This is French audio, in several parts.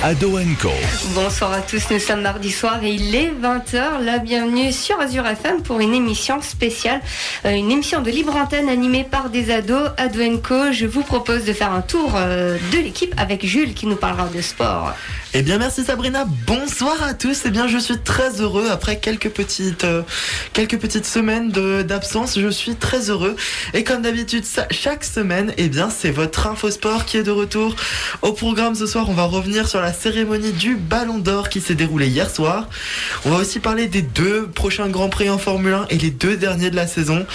Ado Co. Bonsoir à tous, nous sommes mardi soir et il est 20h. La bienvenue sur Azure FM pour une émission spéciale, euh, une émission de libre antenne animée par des ados. Ado Co, je vous propose de faire un tour euh, de l'équipe avec Jules qui nous parlera de sport. Eh bien merci Sabrina, bonsoir à tous. Eh bien je suis très heureux après quelques petites, euh, quelques petites semaines d'absence. Je suis très heureux. Et comme d'habitude, chaque semaine, eh bien c'est votre infosport qui est de retour. Au programme ce soir, on va revenir sur la cérémonie du Ballon d'Or qui s'est déroulée hier soir. On va aussi parler des deux prochains Grands Prix en Formule 1 et les deux derniers de la saison.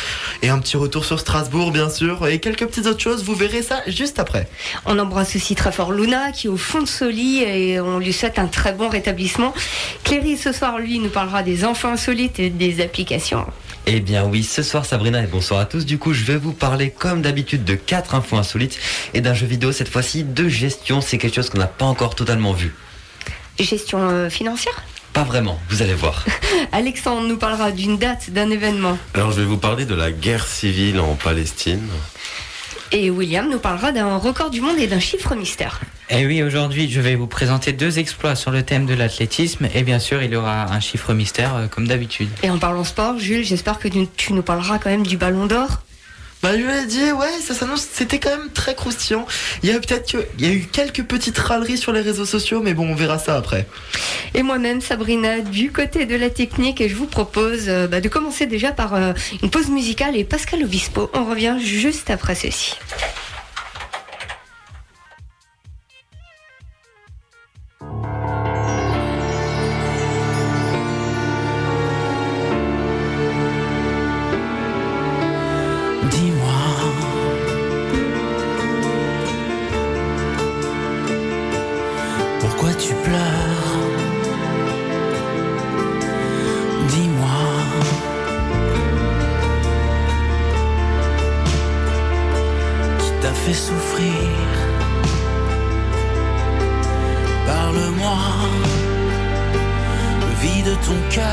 Et un petit retour sur Strasbourg bien sûr. Et quelques petites autres choses, vous verrez ça juste après. On embrasse aussi très fort Luna qui est au fond de ce lit et on lui souhaite un très bon rétablissement. Cléry, ce soir, lui, nous parlera des enfants insolites et des applications. Eh bien oui, ce soir Sabrina et bonsoir à tous. Du coup, je vais vous parler comme d'habitude de quatre infos insolites et d'un jeu vidéo cette fois-ci de gestion. C'est quelque chose qu'on n'a pas encore totalement vu. Gestion euh, financière? Pas vraiment, vous allez voir. Alexandre nous parlera d'une date, d'un événement. Alors je vais vous parler de la guerre civile en Palestine. Et William nous parlera d'un record du monde et d'un chiffre mystère. Et eh oui, aujourd'hui, je vais vous présenter deux exploits sur le thème de l'athlétisme. Et bien sûr, il y aura un chiffre mystère, euh, comme d'habitude. Et en parlant sport, Jules, j'espère que tu nous parleras quand même du ballon d'or. Bah, je lui ai dit, ouais, ça s'annonce, c'était quand même très croustillant. Il y a peut-être y a eu quelques petites râleries sur les réseaux sociaux, mais bon, on verra ça après. Et moi-même, Sabrina, du côté de la technique, et je vous propose euh, bah, de commencer déjà par euh, une pause musicale et Pascal Obispo. On revient juste après ceci. Dis-moi. Pourquoi tu pleures? Dis-moi. Qui t'a fait souffrir? Parle-moi. Vie de ton cœur.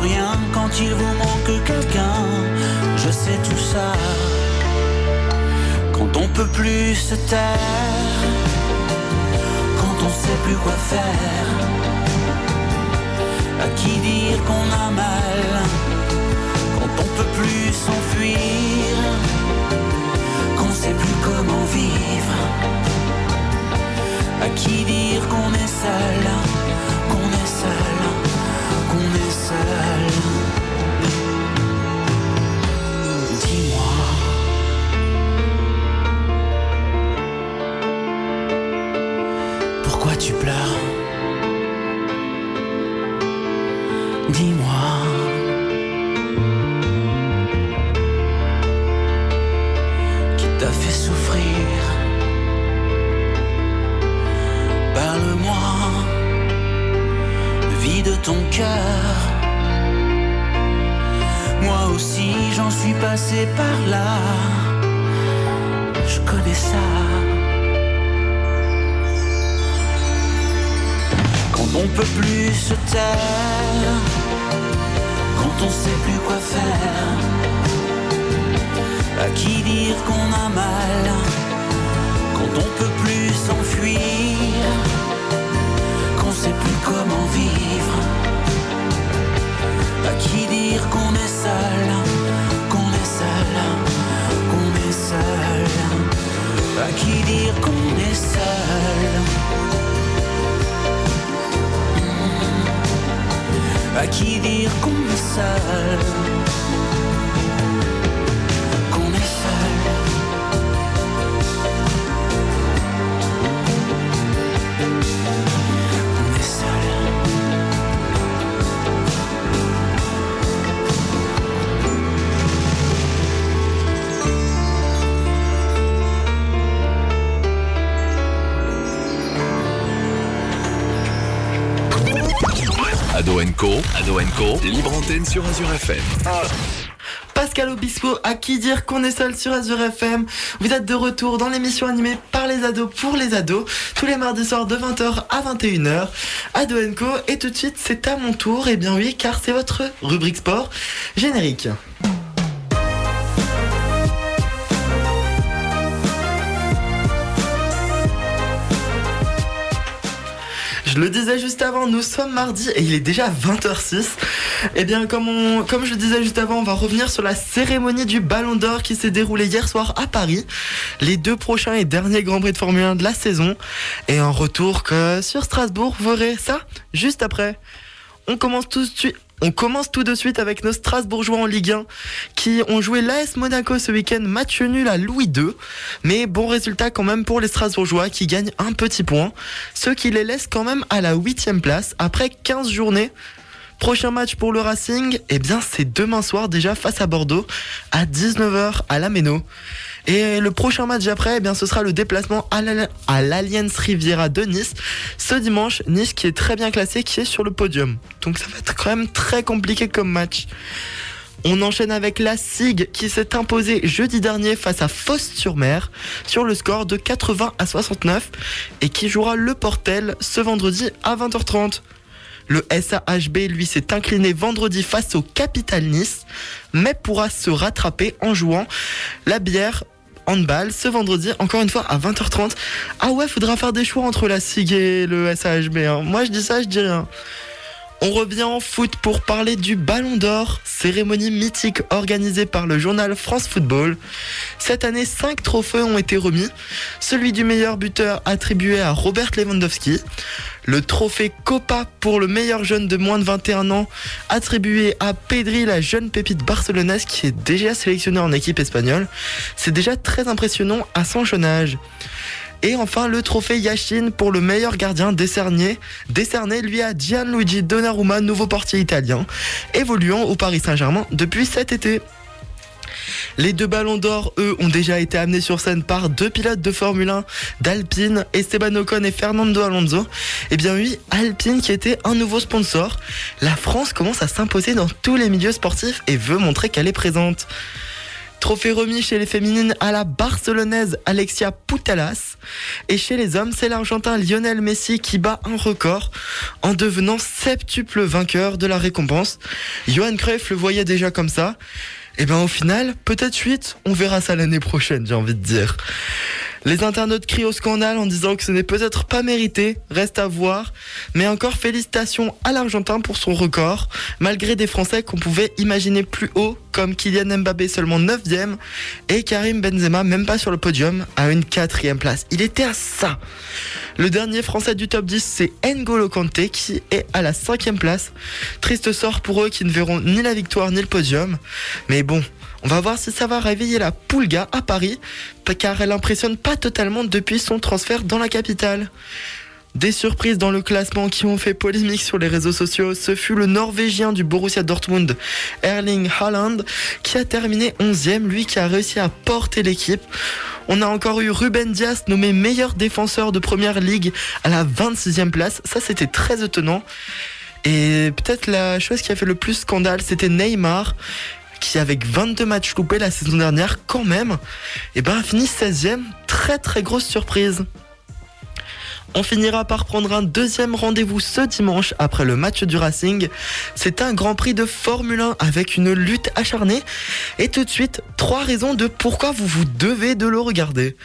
rien quand il vous manque quelqu'un. Je sais tout ça. Quand on peut plus se taire, quand on sait plus quoi faire, à qui dire qu'on a mal, quand on peut plus s'enfuir. Ado Co, Ado Co, libre antenne sur Azure FM. Pascal Obispo, à qui dire qu'on est seul sur Azure FM. Vous êtes de retour dans l'émission animée par les ados pour les ados, tous les mardis soirs de 20h à 21h. Ado Co, et tout de suite c'est à mon tour, et bien oui, car c'est votre rubrique sport générique. Le disais juste avant, nous sommes mardi et il est déjà 20h06. Et bien, comme, je le disais juste avant, on va revenir sur la cérémonie du Ballon d'Or qui s'est déroulée hier soir à Paris. Les deux prochains et derniers Grands Prix de Formule 1 de la saison. Et un retour que sur Strasbourg, vous verrez ça juste après. On commence tout de suite. On commence tout de suite avec nos Strasbourgeois en Ligue 1 qui ont joué l'AS Monaco ce week-end, match nul à Louis II. Mais bon résultat quand même pour les Strasbourgeois qui gagnent un petit point, ce qui les laisse quand même à la huitième place après 15 journées. Prochain match pour le Racing, eh bien c'est demain soir déjà face à Bordeaux à 19h à la Méno. Et le prochain match après, eh bien, ce sera le déplacement à l'Al- à l'Alliance Riviera de Nice. Ce dimanche, Nice qui est très bien classé, qui est sur le podium. Donc ça va être quand même très compliqué comme match. On enchaîne avec la SIG qui s'est imposée jeudi dernier face à Fosse-sur-Mer sur le score de 80 à 69 et qui jouera le Portel ce vendredi à 20h30. Le SAHB, lui, s'est incliné vendredi face au Capital Nice, mais pourra se rattraper en jouant la bière handball ce vendredi, encore une fois à 20h30. Ah ouais, faudra faire des choix entre la SIG et le SAHB. hein. Moi, je dis ça, je dis rien. On revient en foot pour parler du Ballon d'Or, cérémonie mythique organisée par le journal France Football. Cette année, cinq trophées ont été remis. Celui du meilleur buteur attribué à Robert Lewandowski. Le trophée Copa pour le meilleur jeune de moins de 21 ans attribué à Pedri, la jeune pépite barcelonaise qui est déjà sélectionnée en équipe espagnole. C'est déjà très impressionnant à son jeune âge. Et enfin, le trophée Yashin pour le meilleur gardien décerné, décerné lui à Gianluigi Donnarumma, nouveau portier italien, évoluant au Paris Saint-Germain depuis cet été. Les deux ballons d'or, eux, ont déjà été amenés sur scène par deux pilotes de Formule 1 d'Alpine, Esteban Ocon et Fernando Alonso. Eh bien oui, Alpine qui était un nouveau sponsor. La France commence à s'imposer dans tous les milieux sportifs et veut montrer qu'elle est présente. Trophée remis chez les féminines à la barcelonaise Alexia Putellas. Et chez les hommes, c'est l'Argentin Lionel Messi qui bat un record en devenant septuple vainqueur de la récompense. Johan Cruyff le voyait déjà comme ça. Et ben au final, peut-être 8, on verra ça l'année prochaine, j'ai envie de dire. Les internautes crient au scandale en disant que ce n'est peut-être pas mérité, reste à voir. Mais encore félicitations à l'Argentin pour son record, malgré des Français qu'on pouvait imaginer plus haut, comme Kylian Mbappé seulement 9ème et Karim Benzema même pas sur le podium à une quatrième place. Il était à ça. Le dernier Français du top 10, c'est N'Golo Kanté qui est à la cinquième place. Triste sort pour eux qui ne verront ni la victoire ni le podium. Mais bon, on va voir si ça va réveiller la Poulga à Paris, car elle impressionne pas totalement depuis son transfert dans la capitale. Des surprises dans le classement qui ont fait polémique sur les réseaux sociaux, ce fut le Norvégien du Borussia Dortmund, Erling Haaland, qui a terminé 11e, lui qui a réussi à porter l'équipe. On a encore eu Ruben Dias nommé meilleur défenseur de première ligue à la 26e place, ça c'était très étonnant. Et peut-être la chose qui a fait le plus scandale, c'était Neymar, qui avec 22 matchs loupés la saison dernière, quand même, et ben a fini 16e. Très très grosse surprise. On finira par prendre un deuxième rendez-vous ce dimanche après le match du Racing. C'est un Grand Prix de Formule 1 avec une lutte acharnée. Et tout de suite, trois raisons de pourquoi vous vous devez de le regarder.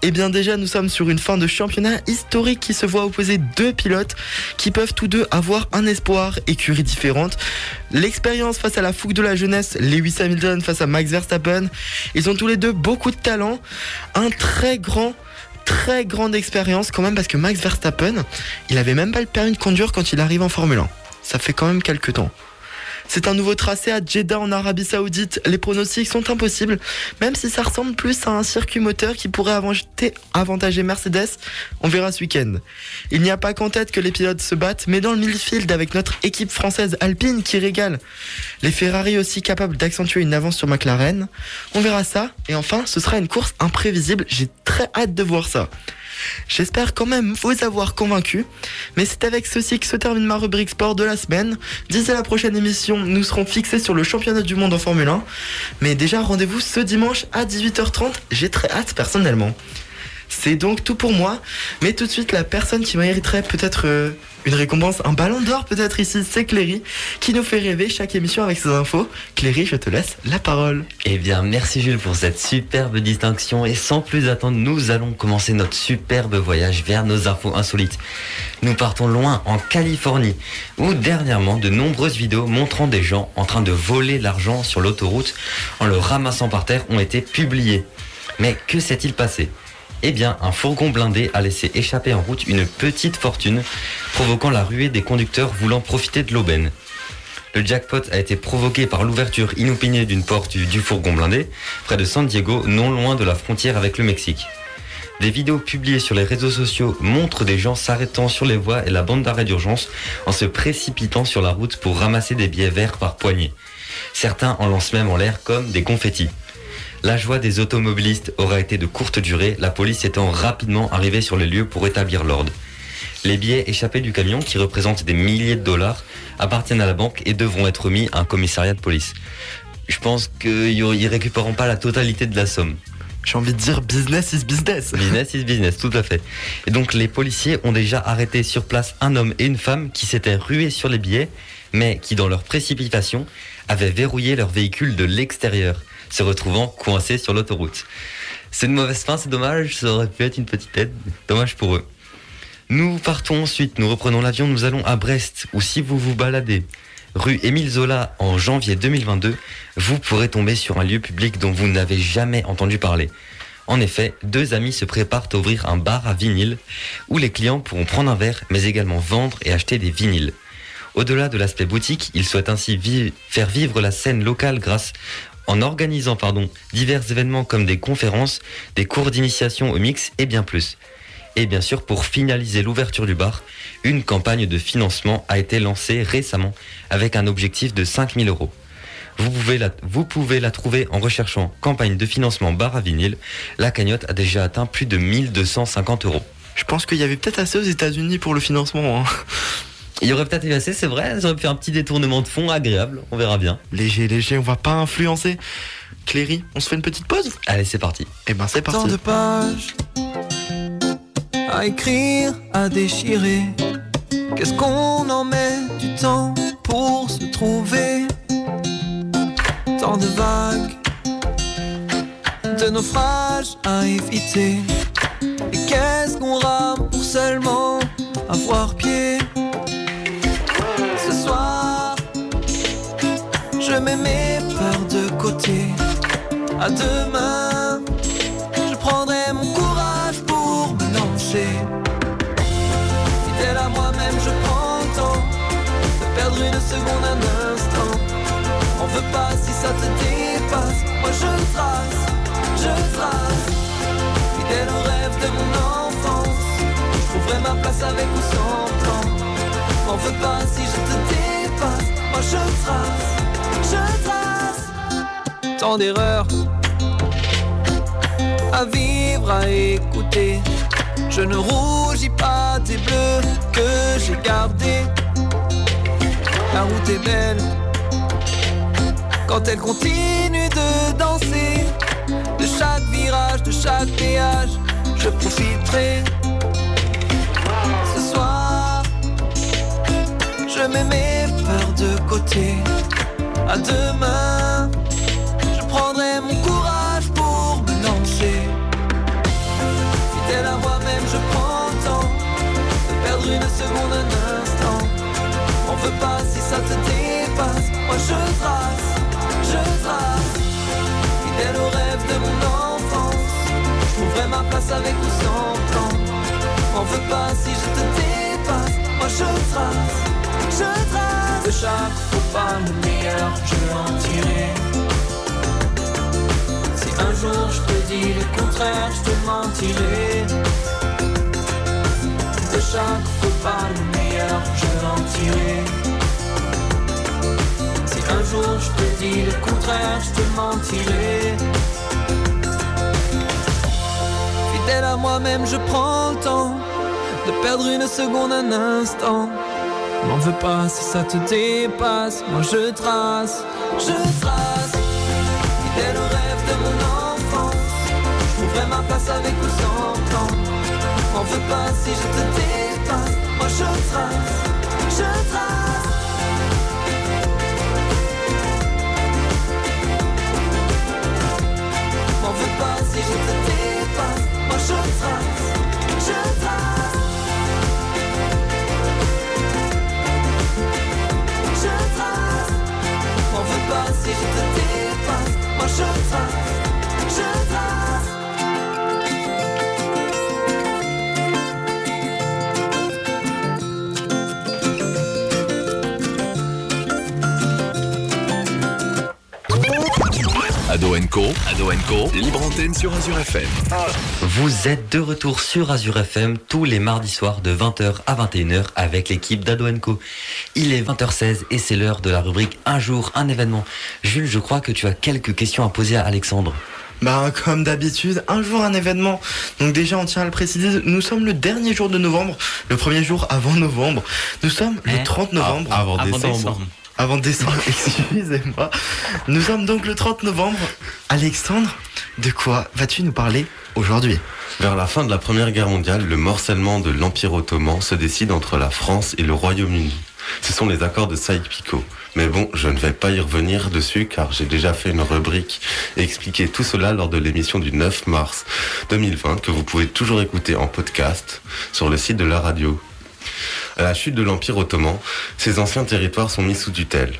Eh bien déjà, nous sommes sur une fin de championnat historique qui se voit opposer deux pilotes qui peuvent tous deux avoir un espoir, écurie différente. L'expérience face à la fougue de la jeunesse, Lewis Hamilton face à Max Verstappen. Ils ont tous les deux beaucoup de talent, un très grand très grande expérience quand même parce que Max Verstappen, il avait même pas le permis de conduire quand il arrive en Formule 1. Ça fait quand même quelques temps. C'est un nouveau tracé à Jeddah en Arabie Saoudite. Les pronostics sont impossibles, même si ça ressemble plus à un circuit moteur qui pourrait avantager Mercedes. On verra ce week-end. Il n'y a pas qu'en tête que les pilotes se battent, mais dans le midfield avec notre équipe française Alpine qui régale. Les Ferrari aussi capables d'accentuer une avance sur McLaren. On verra ça. Et enfin, ce sera une course imprévisible. J'ai très hâte de voir ça. J'espère quand même vous avoir convaincu. Mais c'est avec ceci que se termine ma rubrique sport de la semaine. D'ici la prochaine émission, nous serons fixés sur le championnat du monde en Formule 1. Mais déjà, rendez-vous ce dimanche à 18h30. J'ai très hâte personnellement. C'est donc tout pour moi. Mais tout de suite, la personne qui mériterait peut-être euh, une récompense, un ballon d'or peut-être ici, c'est Cléry, qui nous fait rêver chaque émission avec ses infos. Cléry, je te laisse la parole. Eh bien, merci Jules pour cette superbe distinction. Et sans plus attendre, nous allons commencer notre superbe voyage vers nos infos insolites. Nous partons loin, en Californie, où dernièrement, de nombreuses vidéos montrant des gens en train de voler l'argent sur l'autoroute en le ramassant par terre ont été publiées. Mais que s'est-il passé? Eh bien, un fourgon blindé a laissé échapper en route une petite fortune, provoquant la ruée des conducteurs voulant profiter de l'aubaine. Le jackpot a été provoqué par l'ouverture inopinée d'une porte du, fourgon blindé, près de San Diego, non loin de la frontière avec le Mexique. Des vidéos publiées sur les réseaux sociaux montrent des gens s'arrêtant sur les voies et la bande d'arrêt d'urgence en se précipitant sur la route pour ramasser des billets verts par poignée. Certains en lancent même en l'air comme des confettis. La joie des automobilistes aura été de courte durée, la police étant rapidement arrivée sur les lieux pour établir l'ordre. Les billets échappés du camion, qui représentent des milliers de dollars, appartiennent à la banque et devront être mis à un commissariat de police. Je pense qu'ils ne récupéreront pas la totalité de la somme. J'ai envie de dire business is business. Business is business, tout à fait. Et donc les policiers ont déjà arrêté sur place un homme et une femme qui s'étaient rués sur les billets, mais qui dans leur précipitation avaient verrouillé leur véhicule de l'extérieur, se retrouvant coincés sur l'autoroute. C'est une mauvaise fin, c'est dommage, ça aurait pu être une petite aide, dommage pour eux. Nous partons ensuite, nous reprenons l'avion, nous allons à Brest, où si vous vous baladez rue Émile Zola en janvier 2022, vous pourrez tomber sur un lieu public dont vous n'avez jamais entendu parler. En effet, deux amis se préparent à ouvrir un bar à vinyle où les clients pourront prendre un verre mais également vendre et acheter des vinyles. Au-delà de l'aspect boutique, ils souhaitent ainsi faire vivre la scène locale grâce en organisant pardon, divers événements comme des conférences, des cours d'initiation au mix et bien plus. Et bien sûr, pour finaliser l'ouverture du bar, une campagne de financement a été lancée récemment avec un objectif de 5000 euros. Vous pouvez, la, trouver en recherchant campagne de financement bar à vinyle. La cagnotte a déjà atteint plus de 1250 euros. Je pense qu'il y avait peut-être assez aux États-Unis pour le financement. hein. Il y aurait peut-être eu assez, c'est vrai, ça aurait pu un petit détournement de fonds agréable, on verra bien. Léger, léger, on va pas influencer. Cléry, on se fait une petite pause Allez, c'est parti. Eh ben c'est Tant parti. de pages à écrire, à déchirer. Qu'est-ce qu'on en met du temps pour se trouver? Tant de vagues, de naufrages à éviter. Et qu'est-ce qu'on rame pour seulement avoir pied? Mets mes peurs de côté. À demain. Je prendrai mon courage pour me lancer. Fidèle à moi-même, je prends le temps de perdre une seconde, un instant. On veut pas si ça te dépasse. Moi je trace, je trace. Fidèle au rêve de mon enfance. Je trouverai ma place avec ou sans plan. On veut pas si je te dépasse. Moi je trace, Tant d'erreurs à vivre, à écouter. Je ne rougis pas des bleus que j'ai gardés. La route est belle quand elle continue de danser. De chaque virage, de chaque péage, je profiterai. Ce soir, je mets mes peurs de côté à demain. Je prendrai mon courage pour me lancer. Fidèle à moi-même, je prends le temps de perdre une seconde, un instant. On veut pas si ça te dépasse. Moi je trace, je trace. Fidèle au rêve de mon enfance, je trouverai ma place avec ou sans plan. On veut pas si je te dépasse. Moi je trace, je trace. De chaque faux pas le meilleur, je veux en tirer. Si un jour je te dis le contraire, je te mentirai. De chaque faux pas le meilleur, je en tirer. Si un jour je te dis le contraire, je te mentirai. Fidèle à moi-même, je prends le temps de perdre une seconde, un instant. M'en veux pas si ça te dépasse. Moi je trace, je trace. Fidèle au rêve de mon enfance. Je ma place avec ou sans plan. M'en veux pas si je te dépasse. Moi je trace, je trace. M'en veux pas si je te dépasse. Moi je trace, pas si je te dépasse. Libre antenne sur Azure FM. Vous êtes de retour sur Azure FM tous les mardis soirs de 20h à 21h avec l'équipe d'Ado Co. Il est 20h16 et c'est l'heure de la rubrique Un jour, un événement. Jules, je crois que tu as quelques questions à poser à Alexandre. Bah, comme d'habitude, un jour un événement. Donc déjà, on tient à le préciser, nous sommes le dernier jour de novembre, le premier jour avant novembre. Nous sommes le Hein 30 novembre. Ah, avant, Avant décembre. décembre. Avant décembre, excusez-moi. Nous sommes donc le 30 novembre. Alexandre, de quoi vas-tu nous parler aujourd'hui? Vers la fin de la Première Guerre mondiale, le morcellement de l'Empire ottoman se décide entre la France et le Royaume-Uni. Ce sont les accords de Sykes-Picot. Mais bon, je ne vais pas y revenir dessus car j'ai déjà fait une rubrique et expliqué tout cela lors de l'émission du 9 mars 2020 que vous pouvez toujours écouter en podcast sur le site de la radio. À la chute de l'Empire ottoman, ces anciens territoires sont mis sous tutelle.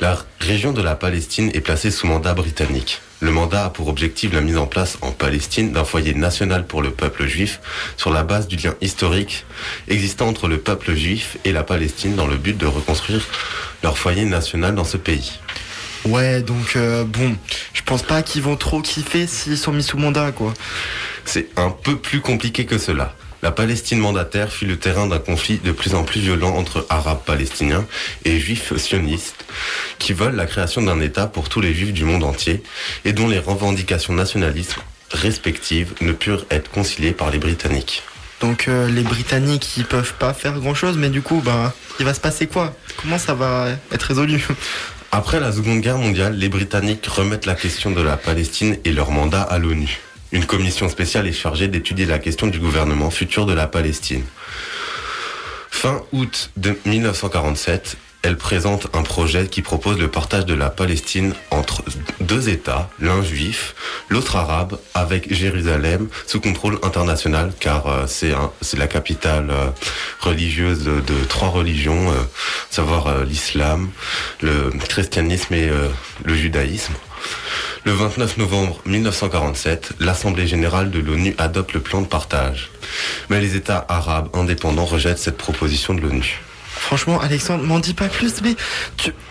La région de la Palestine est placée sous mandat britannique. Le mandat a pour objectif la mise en place en Palestine d'un foyer national pour le peuple juif sur la base du lien historique existant entre le peuple juif et la Palestine dans le but de reconstruire leur foyer national dans ce pays. Ouais, donc euh, bon, je pense pas qu'ils vont trop kiffer s'ils sont mis sous mandat, quoi. C'est un peu plus compliqué que cela. La Palestine mandataire fut le terrain d'un conflit de plus en plus violent entre Arabes palestiniens et Juifs sionistes qui veulent la création d'un État pour tous les Juifs du monde entier et dont les revendications nationalistes respectives ne purent être conciliées par les Britanniques. Donc euh, les Britanniques, ils peuvent pas faire grand-chose, mais du coup, bah, il va se passer quoi? Comment ça va être résolu? Après la Seconde Guerre mondiale, les Britanniques remettent la question de la Palestine et leur mandat à l'ONU. Une commission spéciale est chargée d'étudier la question du gouvernement futur de la Palestine. Fin août de 1947, elle présente un projet qui propose le partage de la Palestine entre deux États, l'un juif, l'autre arabe, avec Jérusalem sous contrôle international, car euh, c'est la capitale euh, religieuse de, trois religions, euh, savoir l'islam, le christianisme et le judaïsme. Le 29 novembre 1947, l'Assemblée générale de l'ONU adopte le plan de partage. Mais les États arabes indépendants rejettent cette proposition de l'ONU. Franchement, Alexandre, m'en dis pas plus, mais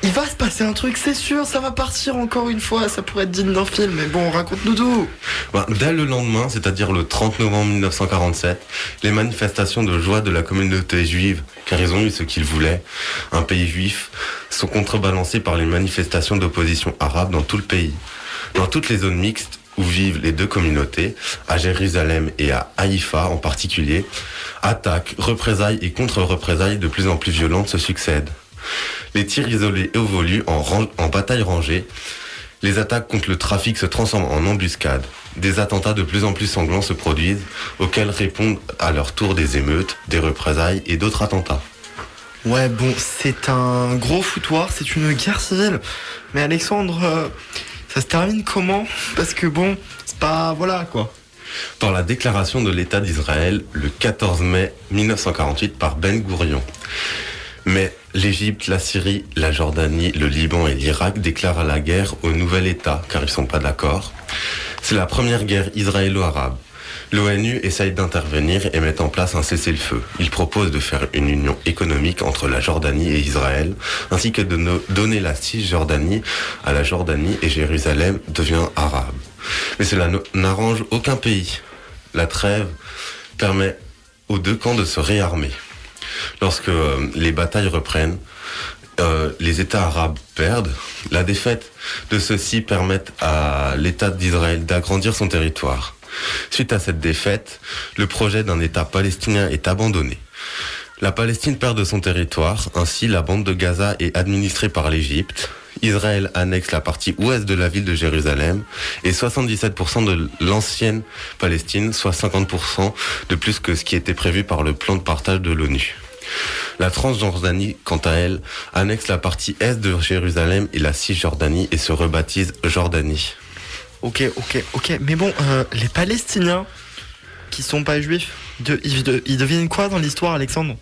il va se passer un truc, c'est sûr, ça va partir encore une fois, ça pourrait être digne d'un film, mais bon, raconte-nous tout. Ben, dès le lendemain, c'est-à-dire le 30 novembre 1947, les manifestations de joie de la communauté juive, car ils ont eu ce qu'ils voulaient, un pays juif, sont contrebalancées par les manifestations d'opposition arabe dans tout le pays. Dans toutes les zones mixtes où vivent les deux communautés, à Jérusalem et à Haïfa en particulier, attaques, représailles et contre-représailles de plus en plus violentes se succèdent. Les tirs isolés évoluent en, en bataille rangée. Les attaques contre le trafic se transforment en embuscades. Des attentats de plus en plus sanglants se produisent, auxquels répondent à leur tour des émeutes, des représailles et d'autres attentats. Ouais, bon, c'est un gros foutoir, c'est une guerre civile. Mais Alexandre, euh, ça se termine comment? Parce que bon, c'est pas... Voilà, quoi. Par la déclaration de l'État d'Israël le 14 mai 1948 par Ben Gourion. Mais l'Égypte, la Syrie, la Jordanie, le Liban et l'Irak déclarent la guerre au nouvel État car ils sont pas d'accord. C'est la première guerre israélo-arabe. L'ONU essaye d'intervenir et met en place un cessez-le-feu. Il propose de faire une union économique entre la Jordanie et Israël, ainsi que de donner la Cisjordanie à la Jordanie et Jérusalem devient arabe. Mais cela n'arrange aucun pays. La trêve permet aux deux camps de se réarmer. Lorsque euh, les batailles reprennent, euh, les États arabes perdent. La défaite de ceux-ci permet à l'État d'Israël d'agrandir son territoire. Suite à cette défaite, le projet d'un État palestinien est abandonné. La Palestine perd de son territoire, ainsi la bande de Gaza est administrée par l'Égypte. Israël annexe la partie ouest de la ville de Jérusalem et 77% de l'ancienne Palestine, soit 50% de plus que ce qui était prévu par le plan de partage de l'ONU. La Transjordanie, quant à elle, annexe la partie est de Jérusalem et la Cisjordanie et se rebaptise Jordanie. Ok, ok, ok. Mais bon, euh, les Palestiniens qui sont pas juifs, ils deviennent quoi dans l'histoire, Alexandre?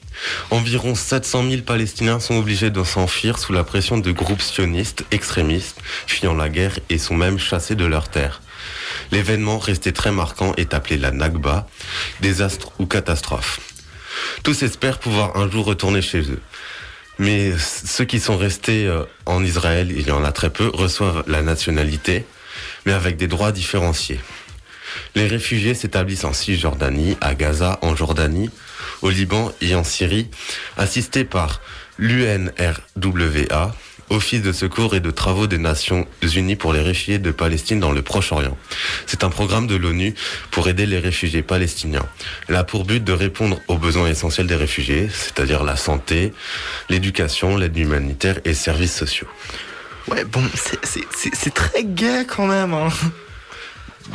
Environ 700 000 Palestiniens sont obligés de s'enfuir sous la pression de groupes sionistes extrémistes, fuyant la guerre et sont même chassés de leurs terres. L'événement resté très marquant est appelé la Nakba, désastre ou catastrophe. Tous espèrent pouvoir un jour retourner chez eux. Mais ceux qui sont restés euh, en Israël, il y en a très peu, reçoivent la nationalité, mais avec des droits différenciés. Les réfugiés s'établissent en Cisjordanie, à Gaza, en Jordanie, au Liban et en Syrie, assistés par l'UNRWA, Office de secours et de travaux des Nations Unies pour les réfugiés de Palestine dans le Proche-Orient. C'est un programme de l'ONU pour aider les réfugiés palestiniens. Elle a pour but de répondre aux besoins essentiels des réfugiés, c'est-à-dire la santé, l'éducation, l'aide humanitaire et services sociaux. Ouais, bon, c'est- très gay quand même. Hein.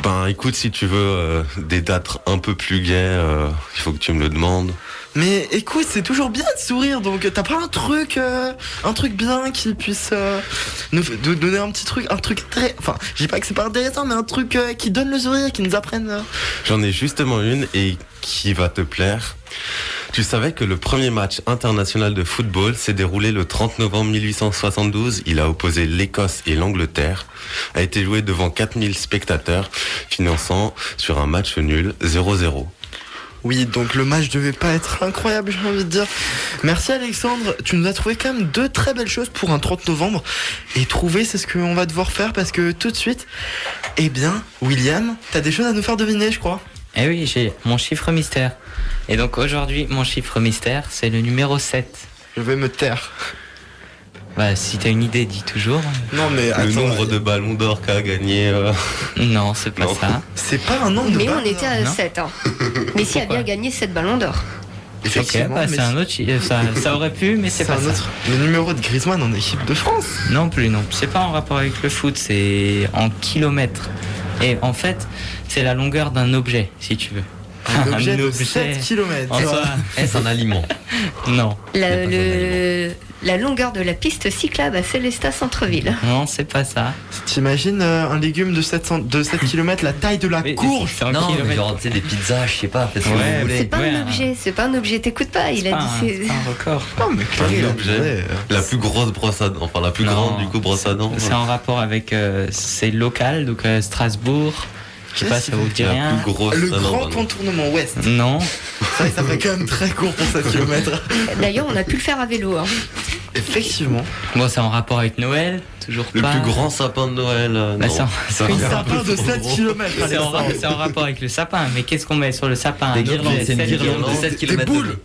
Ben écoute, si tu veux euh, des dates un peu plus gaies, euh, il faut que tu me le demandes. Mais écoute, c'est toujours bien de sourire, donc t'as pas un truc, euh, un truc bien qui puisse euh, nous donner un petit truc, un truc très, enfin, je dis pas que c'est pas intéressant, mais un truc euh, qui donne le sourire, qui nous apprenne. J'en ai justement une et qui va te plaire. Tu savais que le premier match international de football s'est déroulé le 30 novembre 1872. Il a opposé l'Écosse et l'Angleterre. A été joué devant 4000 spectateurs, finançant sur un match nul 0-0. Oui, donc le match devait pas être incroyable, j'ai envie de dire. Merci Alexandre, tu nous as trouvé quand même deux très belles choses pour un 30 novembre. Et trouver, c'est ce qu'on va devoir faire parce que tout de suite, eh bien, William, t'as des choses à nous faire deviner, je crois. Eh oui, j'ai mon chiffre mystère. Et donc aujourd'hui, mon chiffre mystère, c'est le numéro 7. Je vais me taire. Bah, si t'as une idée, dis toujours. Non, mais Le nombre de ballons d'or qu'a gagné. euh, Non, c'est pas Non. ça. C'est pas un nombre de Mais on ballons était à non 7. Hein. Messi a bien gagné 7 ballons d'or. Ok, Effectivement, bah, mais c'est un autre euh, ça, ça aurait pu, mais c'est c'est pas un ça. autre. Le numéro de Griezmann en équipe de France. Non plus, non. C'est pas en rapport avec le foot, c'est en kilomètres. Et en fait, c'est la longueur d'un objet, si tu veux. Un objet de objet. 7 km. En soi, Est-ce un aliment non. Pas le- la longueur de la piste cyclable à Célestat Centre-Ville. Non, c'est pas ça. T'imagines euh, un légume de 7, cent- de 7 km, la taille de la Mais courge Non, mais genre, tu sais, des pizzas, je sais pas, faites ce que Ouais, vous C'est pas ouais, un objet, c'est pas un objet, t'écoutes pas, il a pas, dit un, c'est- un record. Non, mais a objet. euh, La plus grosse brosse à dents, enfin la plus Non. grande du coup brosse à dents. C'est en rapport avec. euh, c'est local, donc euh, Strasbourg. Je sais pas, ça vous dit rien. plus grosse. Le grand bah non. contournement ouest. Non. Ça fait quand même très court pour 7 km. D'ailleurs, on a pu le faire à vélo. hein. Effectivement. Bon, c'est en rapport avec Noël, toujours Le pas. plus grand sapin de Noël. euh, Bah, c'est Ça Un un sapin de trop 7 gros. km. C'est en, rapport avec le sapin, mais qu'est-ce qu'on met sur le sapin Des Un guirlandes, objet, c'est une sept guirlande de guirlandes. 7 km. boules.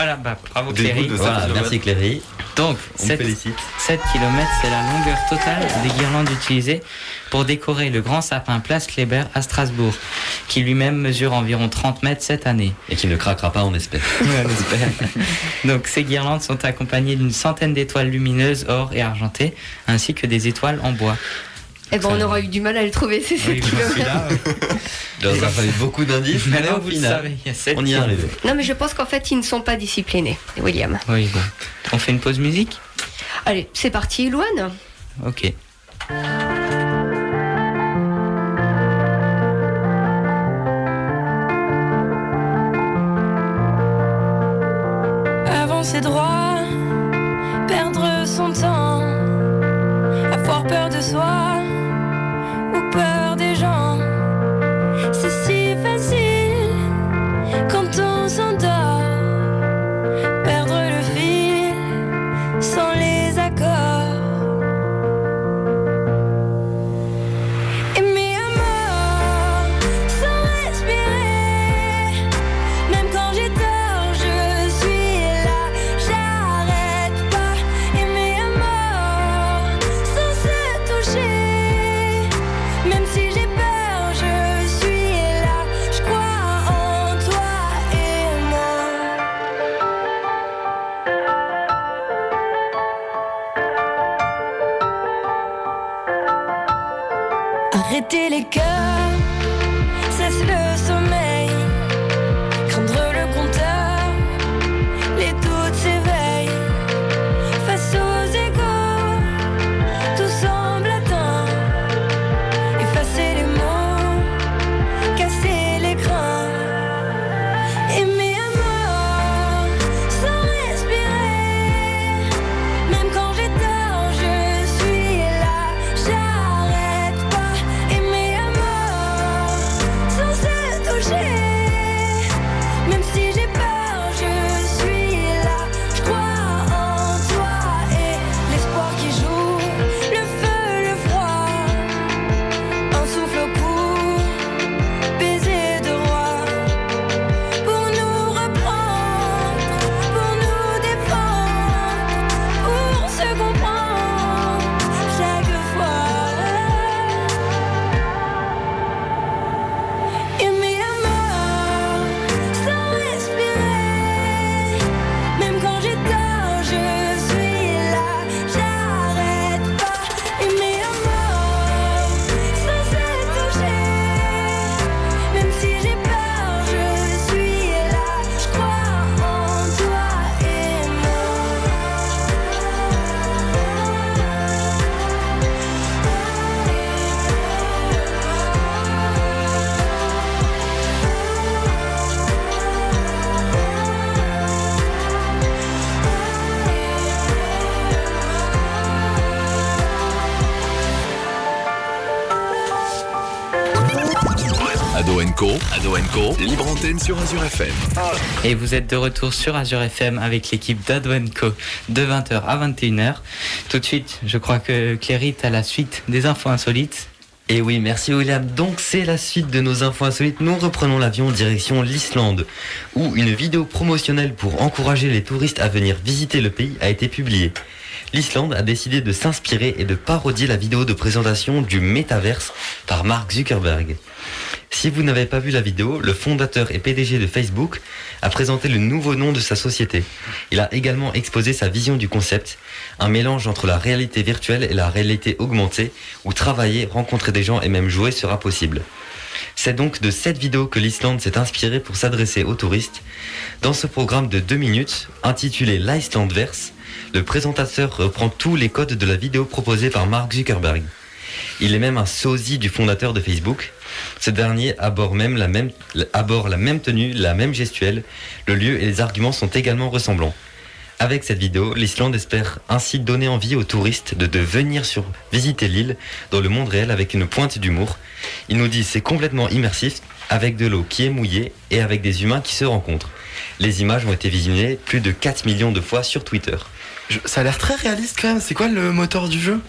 Voilà, bah bravo Cléry. Voilà, merci Cléry. Donc, On me 7, félicite. 7 km, c'est la longueur totale des guirlandes utilisées pour décorer le grand sapin Place Kléber à Strasbourg, qui lui-même mesure environ 30 mètres cette année. Et qui ne craquera pas, on espère. Donc, ces guirlandes sont accompagnées d'une centaine d'étoiles lumineuses, or et argentées, ainsi que des étoiles en bois. Eh ben, on Ça- aura eu du mal à le trouver, ces 7 Oui, bon, kilomètres. celui-là, Il fallu beaucoup d'indices, mais maintenant au final, savez, il y a 7 on y est arrivé. Non, mais je pense qu'en fait, ils ne sont pas disciplinés, William. Oui, bon. On fait une pause musique? Allez, c'est parti, Louane. Ok. Sur Azure FM. Et vous êtes de retour sur Azure FM avec l'équipe d'Ado Co de 20h à 21h. Tout de suite, je crois que Cléry a la suite des infos insolites. Et oui, merci William. Donc c'est la suite de nos infos insolites. Nous reprenons l'avion direction l'Islande, où une vidéo promotionnelle pour encourager les touristes à venir visiter le pays a été publiée. L'Islande a décidé de s'inspirer et de parodier la vidéo de présentation du métaverse par Mark Zuckerberg. Si vous n'avez pas vu la vidéo, le fondateur et PDG de Facebook a présenté le nouveau nom de sa société. Il a également exposé sa vision du concept, un mélange entre la réalité virtuelle et la réalité augmentée, où travailler, rencontrer des gens et même jouer sera possible. C'est donc de cette vidéo que l'Islande s'est inspirée pour s'adresser aux touristes. Dans ce programme de deux minutes, intitulé l'Icelandverse, le présentateur reprend tous les codes de la vidéo proposée par Mark Zuckerberg. Il est même un sosie du fondateur de Facebook. Ce dernier aborde la même, tenue, la même gestuelle. Le lieu et les arguments sont également ressemblants. Avec cette vidéo, l'Islande espère ainsi donner envie aux touristes de, de venir sur visiter l'île dans le monde réel avec une pointe d'humour. Il nous dit c'est complètement immersif, avec de l'eau qui est mouillée et avec des humains qui se rencontrent. Les images ont été visionnées plus de 4 millions de fois sur Twitter. Ça a l'air très réaliste quand même. C'est quoi le moteur du jeu?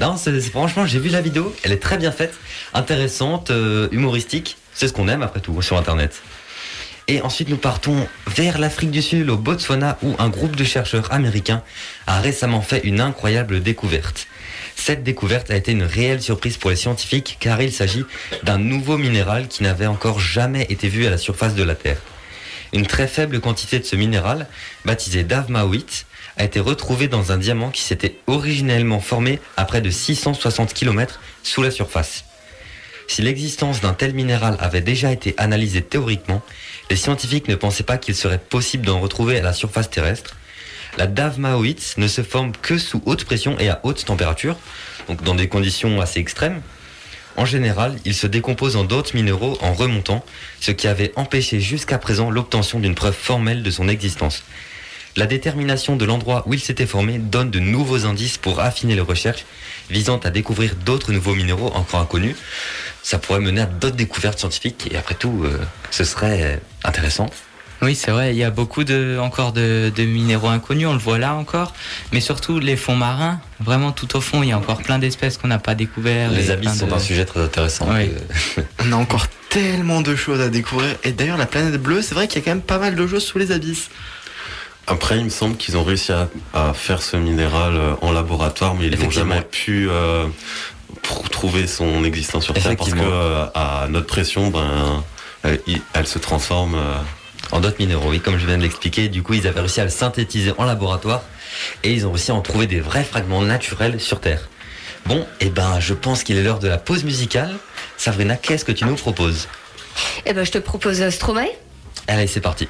Non, franchement, j'ai vu la vidéo, elle est très bien faite, intéressante, euh, humoristique. C'est ce qu'on aime après tout sur Internet. Et ensuite, nous partons vers l'Afrique du Sud, au Botswana, où un groupe de chercheurs américains a récemment fait une incroyable découverte. Cette découverte a été une réelle surprise pour les scientifiques, car il s'agit d'un nouveau minéral qui n'avait encore jamais été vu à la surface de la Terre. Une très faible quantité de ce minéral, baptisé davmaoïte, a été retrouvée dans un diamant qui s'était originellement formé à près de 660 km sous la surface. Si l'existence d'un tel minéral avait déjà été analysée théoriquement, les scientifiques ne pensaient pas qu'il serait possible d'en retrouver à la surface terrestre. La davmaoïte ne se forme que sous haute pression et à haute température, donc dans des conditions assez extrêmes. En général, il se décompose en d'autres minéraux en remontant, ce qui avait empêché jusqu'à présent l'obtention d'une preuve formelle de son existence. La détermination de l'endroit où il s'était formé donne de nouveaux indices pour affiner les recherches visant à découvrir d'autres nouveaux minéraux encore inconnus. Ça pourrait mener à d'autres découvertes scientifiques et après tout, euh, ce serait intéressant. Oui, c'est vrai, il y a beaucoup de, encore de, de minéraux inconnus, on le voit là encore, mais surtout les fonds marins, vraiment tout au fond, il y a encore plein d'espèces qu'on n'a pas découvertes. Les abysses sont de- un sujet très intéressant. Oui. On a encore tellement de choses à découvrir. Et d'ailleurs, la planète bleue, c'est vrai qu'il y a quand même pas mal de choses sous les abysses. Après, il me semble qu'ils ont réussi à, à faire ce minéral euh, en laboratoire, mais ils n'ont jamais pu euh, trouver son existence sur Terre parce que Effectivement. euh, à notre pression, ben, elle, se transforme. euh, en d'autres minéraux, oui, comme je viens de l'expliquer. Du coup, ils avaient réussi à le synthétiser en laboratoire et ils ont réussi à en trouver des vrais fragments naturels sur Terre. Bon, et ben, je pense qu'il est l'heure de la pause musicale. Sabrina, qu'est-ce que tu nous proposes? Eh ben, je te propose euh, Stromae. Allez, c'est parti.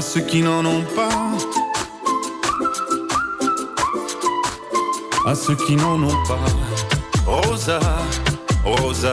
à ceux qui n'en ont pas, à ceux qui n'en ont pas. Rosa, Rosa,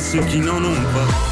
Ceux qui n'en ont pas.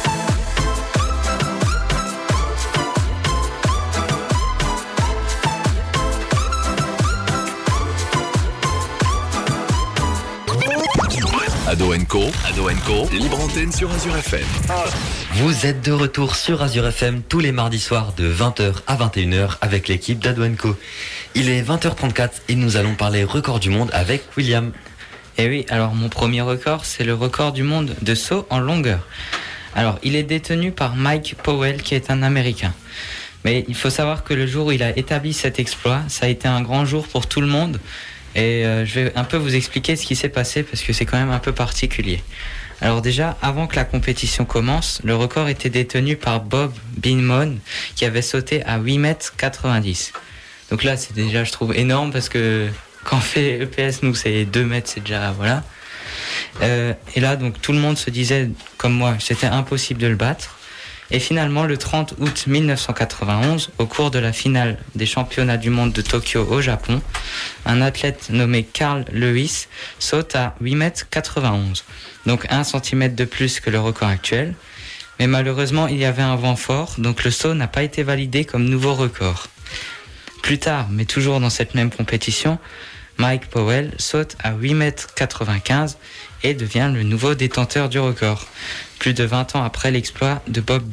Ado Co, Ado Co, libre antenne sur Azure FM. Vous êtes de retour sur Azure FM tous les mardis soirs de 20h à 21h avec l'équipe d'Ado Co. Il est 20h34 et nous allons parler record du monde avec William. Et oui, alors mon premier record, c'est le record du monde de saut en longueur. Alors, il est détenu par Mike Powell, qui est un Américain. Mais il faut savoir que le jour où il a établi cet exploit, ça a été un grand jour pour tout le monde. Et euh, je vais un peu vous expliquer ce qui s'est passé parce que c'est quand même un peu particulier. Alors déjà, avant que la compétition commence, le record était détenu par Bob Binmon qui avait sauté à 8 mètres 90. Donc là, c'est déjà, je trouve, énorme parce que quand on fait EPS, nous, c'est 2 mètres, c'est déjà, voilà. Euh, et là, donc, tout le monde se disait, comme moi, c'était impossible de le battre. Et finalement, le 30 août 1991, au cours de la finale des championnats du monde de Tokyo au Japon, un athlète nommé Carl Lewis saute à 8 mètres 91, donc 1 cm de plus que le record actuel. Mais malheureusement, il y avait un vent fort, donc le saut n'a pas été validé comme nouveau record. Plus tard, mais toujours dans cette même compétition, Mike Powell saute à 8 mètres 95 et devient le nouveau détenteur du record. Plus de 20 ans après l'exploit de Bob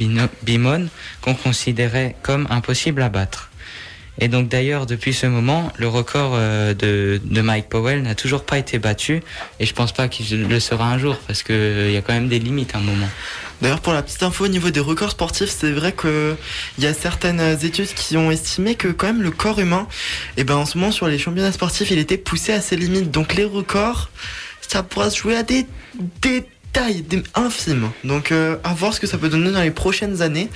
Beamon, qu'on considérait comme impossible à battre. Et donc d'ailleurs, depuis ce moment, le record euh, de, Mike Powell n'a toujours pas été battu, et je pense pas qu'il le sera un jour, parce qu'il y a quand même des limites à un moment. D'ailleurs, pour la petite info au niveau des records sportifs, c'est vrai que il y a certaines études qui ont estimé que quand même le corps humain, et ben en ce moment sur les championnats sportifs, il était poussé à ses limites. Donc les records, ça pourra se jouer à des détails des infimes. Donc euh, à voir ce que ça peut donner dans les prochaines années,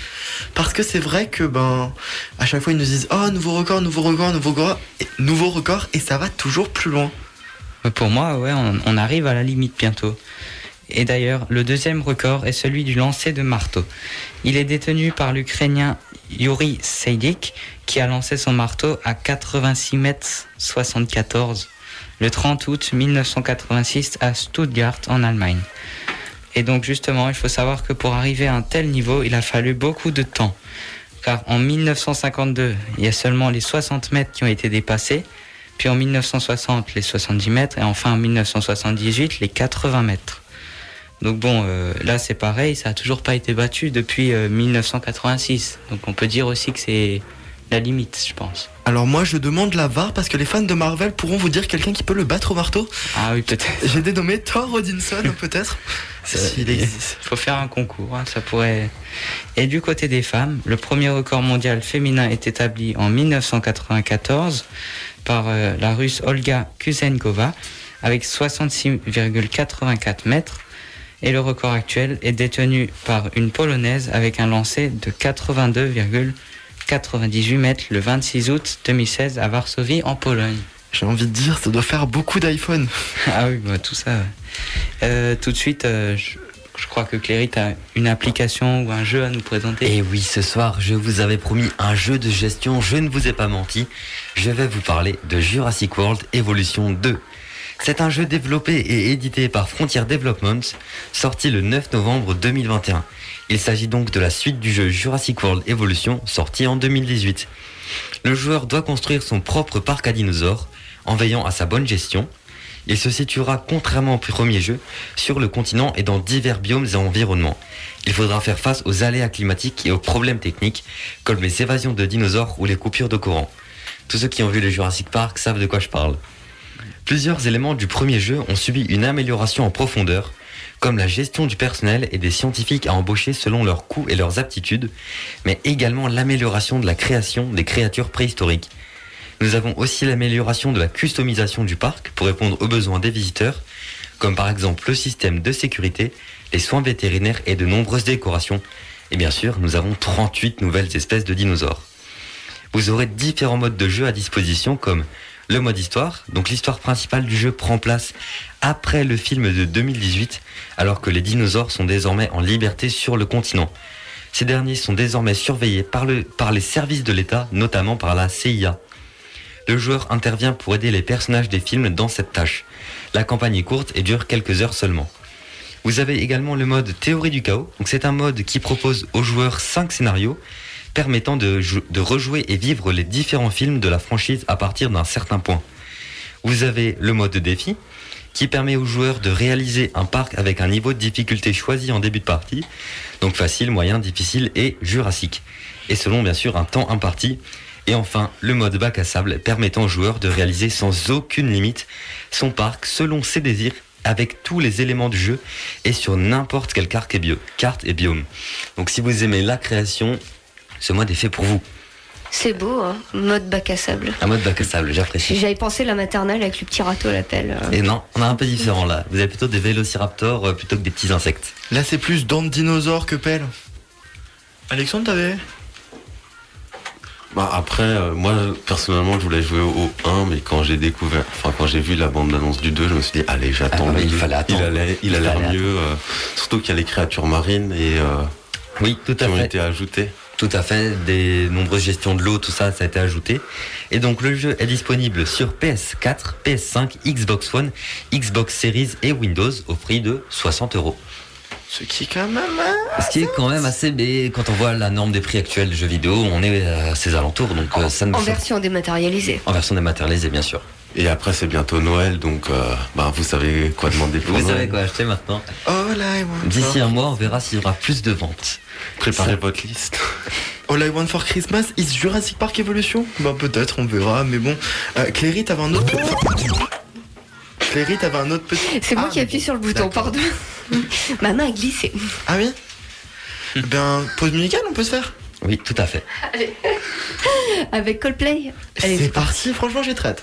parce que c'est vrai que ben à chaque fois ils nous disent oh nouveau record, nouveau record, nouveau record, et, nouveau record, et ça va toujours plus loin. Pour moi, ouais, on, on arrive à la limite bientôt. Et d'ailleurs, le deuxième record est celui du lancer de marteau. Il est détenu par l'Ukrainien Yuri Seidik, qui a lancé son marteau à 86 mètres 74 le 30 août 1986 à Stuttgart en Allemagne. Et donc justement, il faut savoir que pour arriver à un tel niveau, il a fallu beaucoup de temps. Car en 1952, il y a seulement les 60 mètres qui ont été dépassés, puis en 1960 les 70 mètres, et enfin en 1978 les 80 mètres. Donc bon, euh, là c'est pareil, ça a toujours pas été battu depuis euh, 1986. Donc on peut dire aussi que c'est la limite, je pense. Alors moi je demande la VAR parce que les fans de Marvel pourront vous dire quelqu'un qui peut le battre au marteau. Ah oui, peut-être. J'ai dénommé Thor Odinson peut-être. S'il existe. Il faut faire un concours, hein, ça pourrait. Et du côté des femmes, le premier record mondial féminin est établi en 1994 par euh, la russe Olga Kuzenkova avec 66,84 mètres. Et le record actuel est détenu par une polonaise avec un lancer de 82,98 mètres le 26 août 2016 à Varsovie en Pologne. J'ai envie de dire, ça doit faire beaucoup d'iPhone. Ah oui, bah, tout ça. ouais. Euh, tout de suite, euh, je, je crois que Cléry, tu as une application ou un jeu à nous présenter. Et oui, ce soir, je vous avais promis un jeu de gestion, je ne vous ai pas menti. Je vais vous parler de Jurassic World Evolution 2. C'est un jeu développé et édité par Frontier Development, sorti le 9 novembre 2021. Il s'agit donc de la suite du jeu Jurassic World Evolution, sorti en 2018. Le joueur doit construire son propre parc à dinosaures, en veillant à sa bonne gestion. Il se situera, contrairement au premier jeu, sur le continent et dans divers biomes et environnements. Il faudra faire face aux aléas climatiques et aux problèmes techniques, comme les évasions de dinosaures ou les coupures de courant. Tous ceux qui ont vu le Jurassic Park savent de quoi je parle. Plusieurs éléments du premier jeu ont subi une amélioration en profondeur, comme la gestion du personnel et des scientifiques à embaucher selon leurs coûts et leurs aptitudes, mais également l'amélioration de la création des créatures préhistoriques. Nous avons aussi l'amélioration de la customisation du parc pour répondre aux besoins des visiteurs, comme par exemple le système de sécurité, les soins vétérinaires et de nombreuses décorations. Et bien sûr, nous avons 38 nouvelles espèces de dinosaures. Vous aurez différents modes de jeu à disposition comme le mode histoire. Donc l'histoire principale du jeu prend place après le film de 2018, alors que les dinosaures sont désormais en liberté sur le continent. Ces derniers sont désormais surveillés par, par les services de l'État, notamment par la CIA. Le joueur intervient pour aider les personnages des films dans cette tâche. La campagne est courte et dure quelques heures seulement. Vous avez également le mode théorie du chaos. C'est un mode qui propose aux joueurs 5 scénarios permettant de, rejouer et vivre les différents films de la franchise à partir d'un certain point. Vous avez le mode défi, qui permet aux joueurs de réaliser un parc avec un niveau de difficulté choisi en début de partie, donc facile, moyen, difficile et jurassique, et selon bien sûr un temps imparti. Et enfin, le mode bac à sable permettant aux joueurs de réaliser sans aucune limite son parc selon ses désirs avec tous les éléments du jeu et sur n'importe quelle et, carte et biome. Donc si vous aimez la création, ce mode est fait pour vous. C'est beau, hein mode bac à sable. Un mode bac à sable, j'apprécie. J'avais pensé la maternelle avec le petit râteau à la pelle. euh. Et non, on a un peu différent là. Vous avez plutôt des vélociraptors euh, plutôt que des petits insectes. Là, c'est plus dents de dinosaures que pelle. Alexandre, t'avais Bah après, euh, moi personnellement, je voulais jouer au 1, mais quand j'ai découvert, enfin quand j'ai vu la bande d'annonce du 2, je me suis dit, allez, j'attends. Ah, il 2. fallait attendre. Il, allait- il mieux, euh, surtout qu'il y a les créatures marines et euh, Oui, tout qui à ont fait. été ajoutées. Tout à fait, des nombreuses gestions de l'eau, tout ça, ça a été ajouté. Et donc le jeu est disponible sur PS4, PS5, Xbox One, Xbox Series et Windows au prix de 60 euros. Ce qui, quand même. Ce qui est quand même assez, mais quand on voit la norme des prix actuels de jeux vidéo, on est à ces alentours, donc euh, ça nous En fait- version dématérialisée. en version dématérialisée, bien sûr. Et après, c'est bientôt Noël, donc euh, bah, vous savez quoi demander pour Vous Noël. savez quoi acheter maintenant. Oh là, I want D'ici un mois, on verra s'il y aura plus de ventes. Préparez Ça- votre liste. All I Want for Christmas is Jurassic Park Evolution Bah peut-être, on verra, mais bon. Euh, Cléry, t'avais un autre... Cléry, t'avais un autre petit... C'est moi Ah, qui appuie sur le bouton, d'accord. pardon. Ma main a glissé. Ah oui? Ben, pause musicale, on peut se faire? Oui, tout à fait. Avec Coldplay. Allez, C'est parti, franchement, j'ai traite.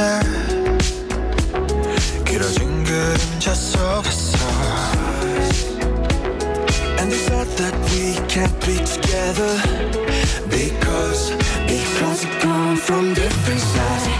변했었지 길어진 그림자 속에서 And they thought that we can't be together Because, because we come from different sides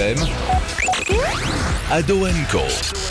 FM, Ado Co.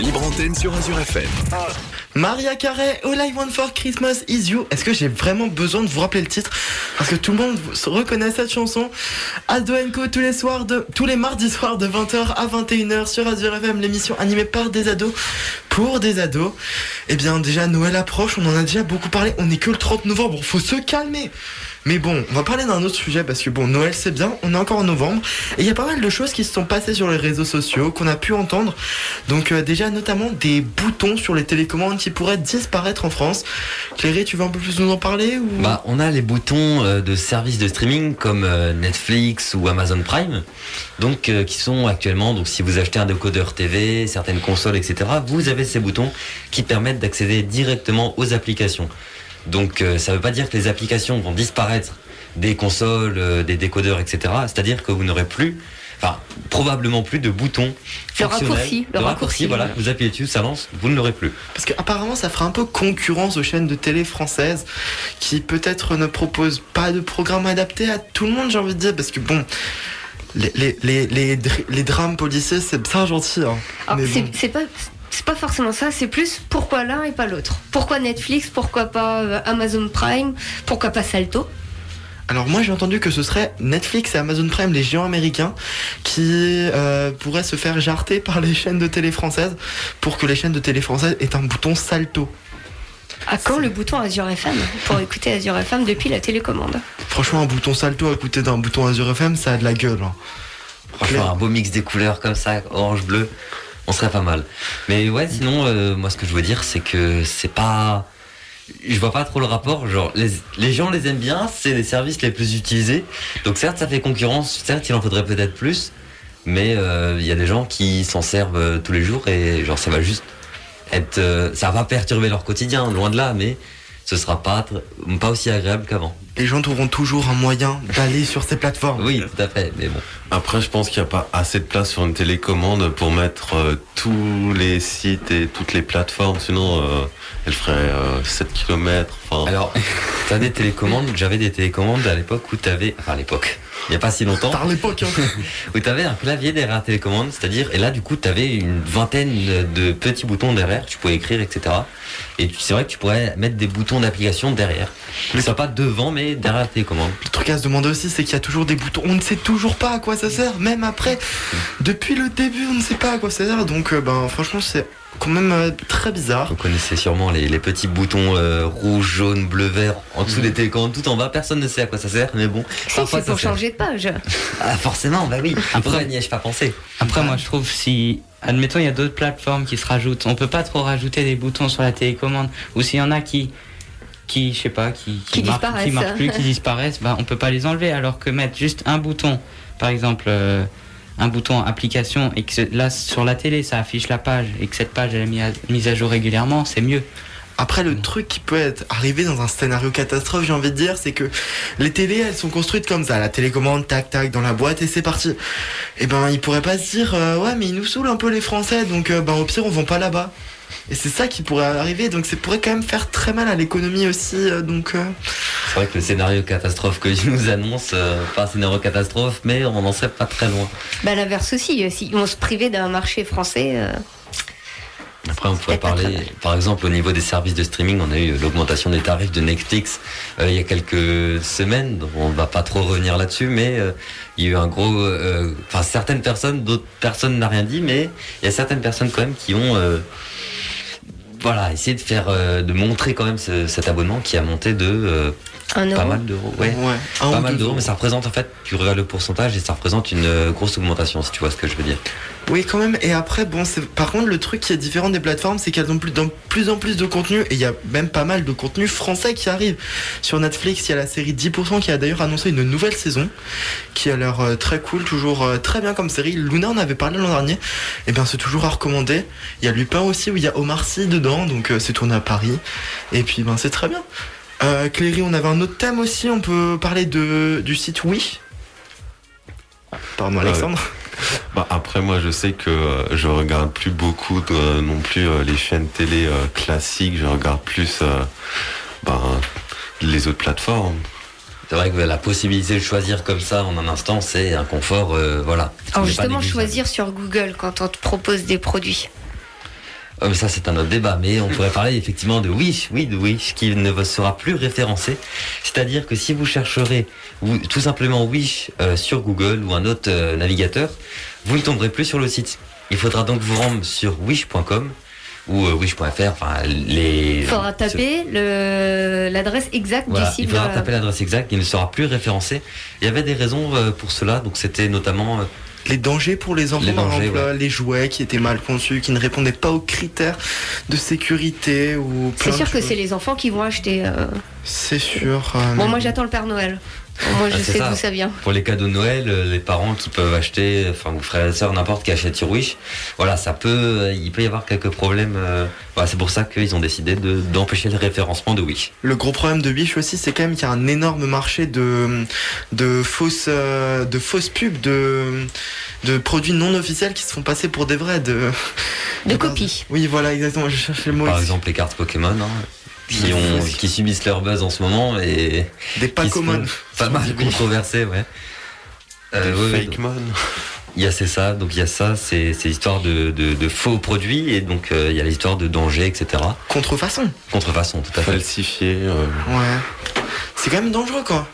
libre antenne sur Azure FM. Maria Carey, All I Want for Christmas is You. Est-ce que j'ai vraiment besoin de vous rappeler le titre? Parce que tout le monde reconnaît cette chanson. Ado Co tous les soirs de, tous les mardis soirs de 20h à 21h sur Azure FM, l'émission animée par des ados pour des ados. Eh bien, déjà, Noël approche, on en a déjà beaucoup parlé. On n'est que le 30 novembre, faut se calmer. Mais bon, on va parler d'un autre sujet parce que bon, Noël c'est bien, on est encore en novembre et il y a pas mal de choses qui se sont passées sur les réseaux sociaux qu'on a pu entendre. Donc euh, déjà notamment des boutons sur les télécommandes qui pourraient disparaître en France. Cléry, tu veux un peu plus nous en parler ou? Bah, on a les boutons euh, de services de streaming comme euh, Netflix ou Amazon Prime, donc euh, qui sont actuellement, donc si vous achetez un décodeur TV, certaines consoles, etc., vous avez ces boutons qui permettent d'accéder directement aux applications. Donc euh, ça ne veut pas dire que les applications vont disparaître des consoles, euh, des décodeurs, etc. C'est-à-dire que vous n'aurez plus, enfin probablement plus de boutons. Le raccourci, le Le raccourci, voilà. voilà. Vous appuyez dessus, ça lance, vous ne l'aurez plus. Parce qu'apparemment, ça fera un peu concurrence aux chaînes de télé françaises qui peut-être ne proposent pas de programme adapté à tout le monde, j'ai envie de dire. Parce que bon, les, les, les, les, dr- les drames policiers, c'est bien gentil. Hein. Alors, Mais c'est bon. c'est pas. C'est pas forcément ça, c'est plus pourquoi l'un et pas l'autre. Pourquoi Netflix, pourquoi pas euh, Amazon Prime, pourquoi pas Salto? Alors moi j'ai entendu que ce serait Netflix et Amazon Prime, les géants américains, qui euh, pourraient se faire jarter par les chaînes de télé françaises pour que les chaînes de télé françaises aient un bouton salto. À quand le bouton Azure FM pour écouter Azure FM depuis la télécommande Franchement un bouton salto à côté d'un bouton Azure FM, ça a de la gueule. hein. Franchement, un beau mix des couleurs comme ça, orange, bleu, on serait pas mal. Mais ouais, sinon, euh, moi, ce que je veux dire, c'est que c'est pas. Je vois pas trop le rapport. Genre, les, gens les aiment bien, c'est les services les plus utilisés. Donc, certes, ça fait concurrence, certes, il en faudrait peut-être plus. Mais euh, il y a des gens qui s'en servent euh, tous les jours et genre, ça va juste être. ça va perturber leur quotidien, loin de là, mais ce sera pas, pas aussi agréable qu'avant. Les gens trouveront toujours un moyen d'aller sur ces plateformes. Oui, tout à fait, mais bon. Après, je pense qu'il n'y a pas assez de place sur une télécommande pour mettre euh, tous les sites et toutes les plateformes. Sinon, euh, elle ferait euh, 7 km. Alors, t'as des télécommandes, j'avais des télécommandes à l'époque où t'avais, enfin à l'époque, il n'y a pas si longtemps, Par l'époque, hein. où t'avais un clavier derrière la télécommande, c'est-à-dire, et là du coup t'avais une vingtaine de petits boutons derrière, tu pouvais écrire, etc. Et tu- c'est vrai que tu pourrais mettre des boutons d'application derrière. Ils sont pas devant, mais derrière la télécommande. Le truc à se demander aussi, c'est qu'il y a toujours des boutons. On ne sait toujours pas à quoi ça sert, même après. Depuis le début, on ne sait pas à quoi ça sert. Donc, euh, ben, franchement, c'est quand même euh, très bizarre. Vous connaissez sûrement les, les petits boutons euh, rouge, jaune, bleu, vert en dessous des télécommandes, tout en bas, personne ne sait à quoi ça sert, mais bon, Si, parfois c'est pour sert. changer de page. Ah, forcément, bah oui. Après, n'y ai-je pas pensé. Après, moi, je trouve si. Admettons, il y a d'autres plateformes qui se rajoutent. On peut pas trop rajouter des boutons sur la télécommande. Ou s'il y en a qui. Qui, je sais pas, qui, Qui marquent- disparaissent. qui marquent plus, qui disparaissent, bah, on peut pas les enlever. Alors que mettre juste un bouton, par exemple, euh, un bouton application, et que c'est- là, sur la télé, ça affiche la page, et que cette page, elle est mise à, mise à jour régulièrement, c'est mieux. Après, le truc qui peut être arrivé dans un scénario catastrophe, j'ai envie de dire, c'est que les télés, elles sont construites comme ça. La télécommande, tac, tac, dans la boîte et c'est parti. Et ben, ils pourraient pas se dire, euh, ouais, mais ils nous saoulent un peu les Français, donc euh, ben, au pire, on vend pas là-bas. Et c'est ça qui pourrait arriver, donc ça pourrait quand même faire très mal à l'économie aussi, euh, donc. euh, C'est vrai que le scénario catastrophe que tu nous annonces, euh, pas un scénario catastrophe, mais on n'en serait pas très loin. Bah, l'inverse aussi, si on se privait d'un marché français. euh, Après, on pourrait parler, par exemple, au niveau des services de streaming, on a eu l'augmentation des tarifs de Netflix euh, il y a quelques semaines. Donc on ne va pas trop revenir là-dessus, mais euh, il y a eu un gros. euh, Enfin, certaines personnes, d'autres personnes n'ont rien dit, mais il y a certaines personnes quand même qui ont. Euh, voilà, essayé de faire, euh, de montrer quand même ce- cet abonnement qui a monté de pas mal d'euros. Ouais. Pas mal d'euros, euros. mais ça représente en fait, tu regardes le pourcentage et ça représente une euh, grosse augmentation, si tu vois ce que je veux dire. Oui, quand même. Et après, bon, c'est par contre le truc qui est différent des plateformes, c'est qu'elles ont plus, de plus en plus de contenu et il y a même pas mal de contenu français qui arrive. Sur Netflix, il y a la série 10% qui a d'ailleurs annoncé une nouvelle saison qui a l'air euh, très cool, toujours euh, très bien comme série. Luna en avait parlé l'an dernier. Et bien, c'est toujours à recommander. Il y a Lupin aussi où il y a Omar Sy dedans, donc euh, c'est tourné à Paris. Et puis, ben, c'est très bien. Euh, Cléry, on avait un autre thème aussi. On peut parler de, du site Oui. Pardon, Alexandre. Bah, après, moi, je sais que euh, je regarde plus beaucoup de- non plus euh, les chaînes télé euh, classiques. Je regarde plus euh, ben, les autres plateformes. C'est vrai que la possibilité de choisir comme ça en un instant, c'est un confort, euh, voilà. Alors n'est pas justement, choisir sur Google quand on te propose des produits. Mais ça, c'est un autre débat. Mais on pourrait parler effectivement de Wish, oui, de Wish, qui ne sera plus référencé. C'est-à-dire que si vous chercherez ou, tout simplement Wish euh, sur Google ou un autre euh, navigateur, vous ne tomberez plus sur le site. Il faudra donc vous rendre sur wish.com ou euh, wish.fr, enfin les. Il faudra taper le- l'adresse exacte Voilà, du site. il faudra de- taper l'adresse exacte, il ne sera plus référencé. Il y avait des raisons euh, pour cela, donc c'était notamment euh, Les dangers pour les enfants, Les dangers, exemple, ouais. les jouets qui étaient mal conçus, qui ne répondaient pas aux critères de sécurité ou C'est sûr que c'est les enfants qui vont acheter. euh. C'est sûr. euh, Bon, mais- moi j'attends le Père Noël. Moi je Ah, sais d'où ça vient. Pour les cadeaux de Noël, euh, les parents qui peuvent acheter, enfin vos frères et sœurs, n'importe qui achète sur Wish, voilà, ça peut, euh, il peut y avoir quelques problèmes. euh, voilà, c'est pour ça qu'ils ont décidé de- d'empêcher le référencement de Wish. Le gros problème de Wish aussi, c'est quand même qu'il y a un énorme marché de, de fausses, de fausses pubs, de, de produits non officiels qui se font passer pour des vrais. De, De copies. Oui, voilà, exactement. Je cherchais le mot. Par exemple, les cartes Pokémon, hein, qui, ont, qui subissent leur buzz en ce moment et Des Pokémon. font pas mal controversés, ouais. Euh, ouais, fake. Il y a c'est ça, donc il y a ça, c'est c'est l'histoire de, de, de faux produits et donc euh, il y a l'histoire de danger, etc. Contrefaçon. Contrefaçon, tout à fait. Falsifié. euh, Ouais. C'est quand même dangereux, quoi.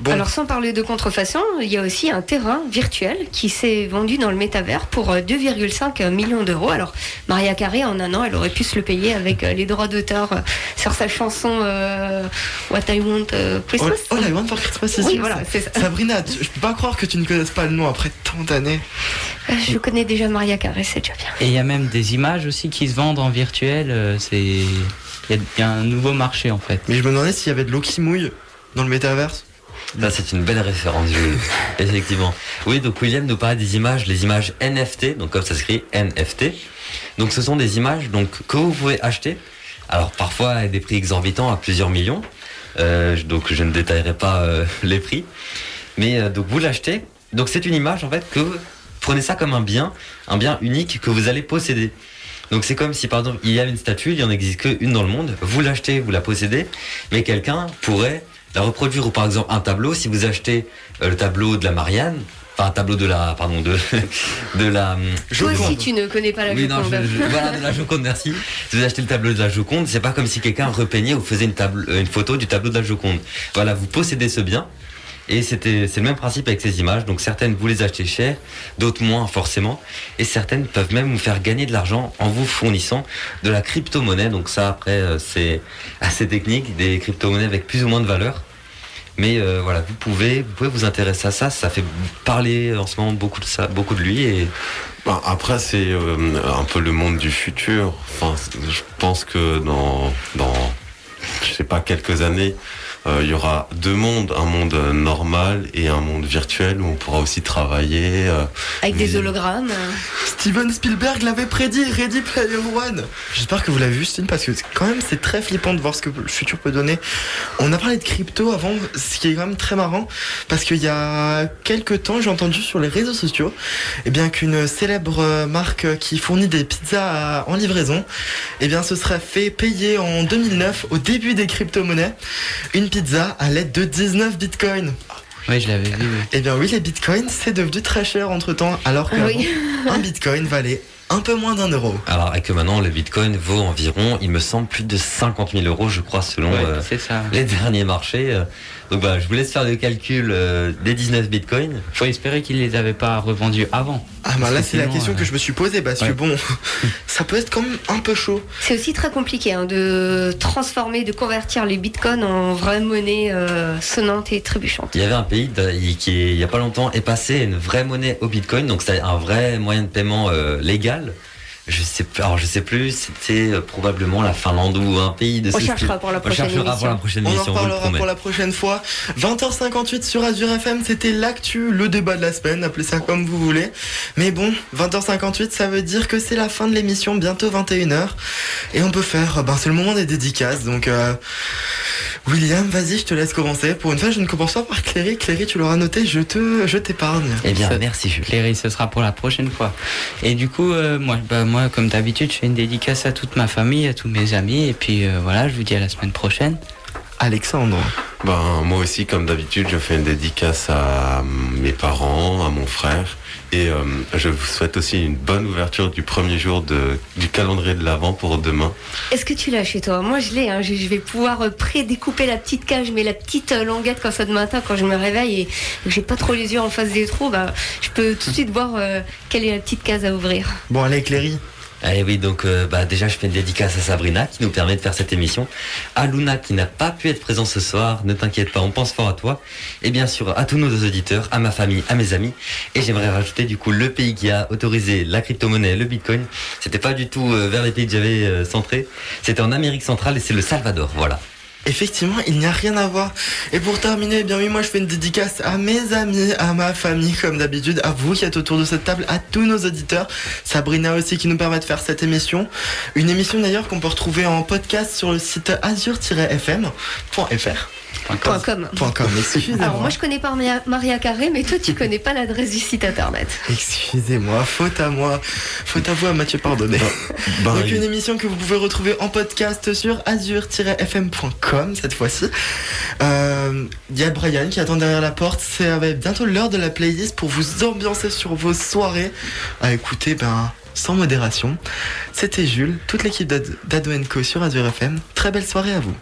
Bon. Alors sans parler de contrefaçon, il y a aussi un terrain virtuel qui s'est vendu dans le métavers pour euh, 2,5 millions d'euros. Alors Maria Carey en un an, elle aurait pu se le payer avec euh, les droits d'auteur euh, sur sa chanson euh, What I Want euh, All, Christmas. All I Want for Christmas, Oui, voilà, c'est ça. Sabrina, tu- je peux pas croire que tu ne connaisses pas le nom après tant d'années. Euh, Je connais déjà Maria Carey, c'est déjà bien. Et il y a même des images aussi qui se vendent en virtuel. euh, C'est il y, a- il y a un nouveau marché en fait. Mais je me demandais s'il y avait de l'eau qui mouille dans le métaverse. Là, c'est une belle référence, Jules. Effectivement. Oui, donc William nous parlait des images, les images NFT, donc comme ça s'écrit NFT. Donc ce sont des images donc, que vous pouvez acheter. Alors parfois à des prix exorbitants à plusieurs millions. Euh, donc je ne détaillerai pas euh, les prix. Mais euh, donc vous l'achetez. Donc c'est une image en fait que vous prenez ça comme un bien, un bien unique que vous allez posséder. Donc c'est comme si par exemple il y a une statue, il n'y en existe qu'une dans le monde, vous l'achetez, vous la possédez, mais quelqu'un pourrait la reproduire ou par exemple un tableau, si vous achetez euh, le tableau de la Marianne, enfin un tableau de la, pardon, de, de la... hum, Toi aussi, Joconde. tu ne connais pas la oui, non, Joconde. je- je- voilà, de la Joconde, merci. Si vous achetez le tableau de la Joconde, c'est pas comme si quelqu'un repeignait ou faisait une, table, euh, une photo du tableau de la Joconde. Voilà, vous possédez ce bien. Et c'est le même principe avec ces images. Donc certaines vous les achetez cher, d'autres moins forcément. Et certaines peuvent même vous faire gagner de l'argent en vous fournissant de la crypto-monnaie. Donc ça, après, euh, c'est assez technique, des crypto-monnaies avec plus ou moins de valeur. Mais euh, voilà, vous pouvez, vous pouvez vous intéresser à ça. Ça fait parler en ce moment beaucoup de ça, beaucoup de lui. Et Bah, après, c'est euh, un peu le monde du futur. Enfin, je pense que dans, dans, je sais pas, quelques années, il y aura deux mondes, un monde euh, normal et un monde virtuel où on pourra aussi travailler. euh, Avec des hologrammes. Steven Spielberg l'avait prédit, Ready Player One. J'espère que vous l'avez vu, Steven, parce que quand même c'est très flippant de voir ce que le futur peut donner. On a parlé de crypto avant, ce qui est quand même très marrant, parce qu'il y a quelques temps, j'ai entendu sur les réseaux sociaux, eh bien qu'une célèbre euh, marque qui fournit des pizzas à- en livraison, eh bien ce serait fait payer en 2009, au début des crypto-monnaies, une pizza à l'aide de 19 bitcoins. Oui, je l'avais vu. oui. Eh bien oui, les bitcoins, c'est devenu très cher entre temps, alors Ah oui. un bitcoin valait un peu moins d'un euro. Alors, et que maintenant, le bitcoin vaut environ, il me semble, plus de 50 000 euros, je crois, selon Ouais, euh, c'est ça. les derniers marchés. Euh. Donc, bah, je vous laisse faire le calcul euh, des 19 bitcoins. Faut espérer qu'ils les avaient pas revendus avant. Ah bah là c'est la question euh, que je me suis posée parce que ouais. bon, ça peut être quand même un peu chaud. C'est aussi très compliqué hein, de transformer, de convertir les bitcoins en vraie monnaie euh, sonnante et trébuchante. Il y avait un pays qui, il y a pas longtemps, est passé à une vraie monnaie au bitcoin, donc c'est un vrai moyen de paiement euh, légal. Je sais, plus- alors je sais plus, c'était euh, probablement la Finlande ou un pays de On ce cherchera pour la On prochaine cherchera pour la émission. prochaine On en émission, le reparlera promets. pour la prochaine fois. 20h58 sur Azure FM, c'était l'actu, le débat de la semaine, appelez ça comme vous voulez. Mais bon, 20h58, ça veut dire que c'est la fin de l'émission, bientôt 21h. Et on peut faire, ben c'est le moment des dédicaces, donc euh, William, vas-y, je te laisse commencer. Pour une fois, je ne commence pas par Cléry. Cléry, tu l'auras noté, je te, je t'épargne. Eh bien, Ça- merci. Cléry, ce sera pour la prochaine fois. Et du coup, euh, moi, bah, moi, comme d'habitude, je fais une dédicace à toute ma famille, à tous mes amis. Et puis euh, voilà, je vous dis à la semaine prochaine. Alexandre. Ben, moi aussi, comme d'habitude, je fais une dédicace à mes parents, à mon frère. Et euh, je vous souhaite aussi une bonne ouverture du premier jour de, du calendrier de l'Avent pour demain. Est-ce que tu l'as chez toi? Moi, je l'ai. hein. Je, je vais pouvoir euh, pré-découper la petite cage, mais la petite euh, languette comme ça de matin quand je me réveille et que j'ai pas trop les yeux en face des trous, bah, je peux tout de suite voir euh, quelle est la petite case à ouvrir. Bon, allez, Cléry. Eh oui, donc euh, bah, déjà je fais une dédicace à Sabrina qui nous permet de faire cette émission. À Luna qui n'a pas pu être présent ce soir, ne t'inquiète pas, on pense fort à toi. Et bien sûr à tous nos auditeurs, à ma famille, à mes amis. Et j'aimerais rajouter du coup le pays qui a autorisé la crypto-monnaie, le bitcoin. C'était pas du tout euh, vers les pays que j'avais euh, centré. C'était en Amérique centrale et c'est le Salvador, voilà. Effectivement, il n'y a rien à voir. Et pour terminer, eh bien oui, moi je fais une dédicace à mes amis, à ma famille, comme d'habitude, à vous qui êtes autour de cette table, à tous nos auditeurs. Sabrina aussi qui nous permet de faire cette émission. Une émission d'ailleurs qu'on peut retrouver en podcast sur le site azur-fm.fr. Point com. Point com, excusez-moi. Alors moi je connais pas Maria, Maria Carré, mais toi tu connais pas l'adresse du site internet. Excusez-moi, faute à moi, faute à vous à Mathieu pardonner. Ben, Donc il- une émission que vous pouvez retrouver en podcast sur azur-fm.com cette fois-ci. Euh, Il y a Brian qui attend derrière la porte. C'est bientôt l'heure de la playlist pour vous ambiancer sur vos soirées à écouter ben, sans modération. C'était Jules, toute l'équipe d'Ad- d'Ado Co sur Azur FM. Très belle soirée à vous.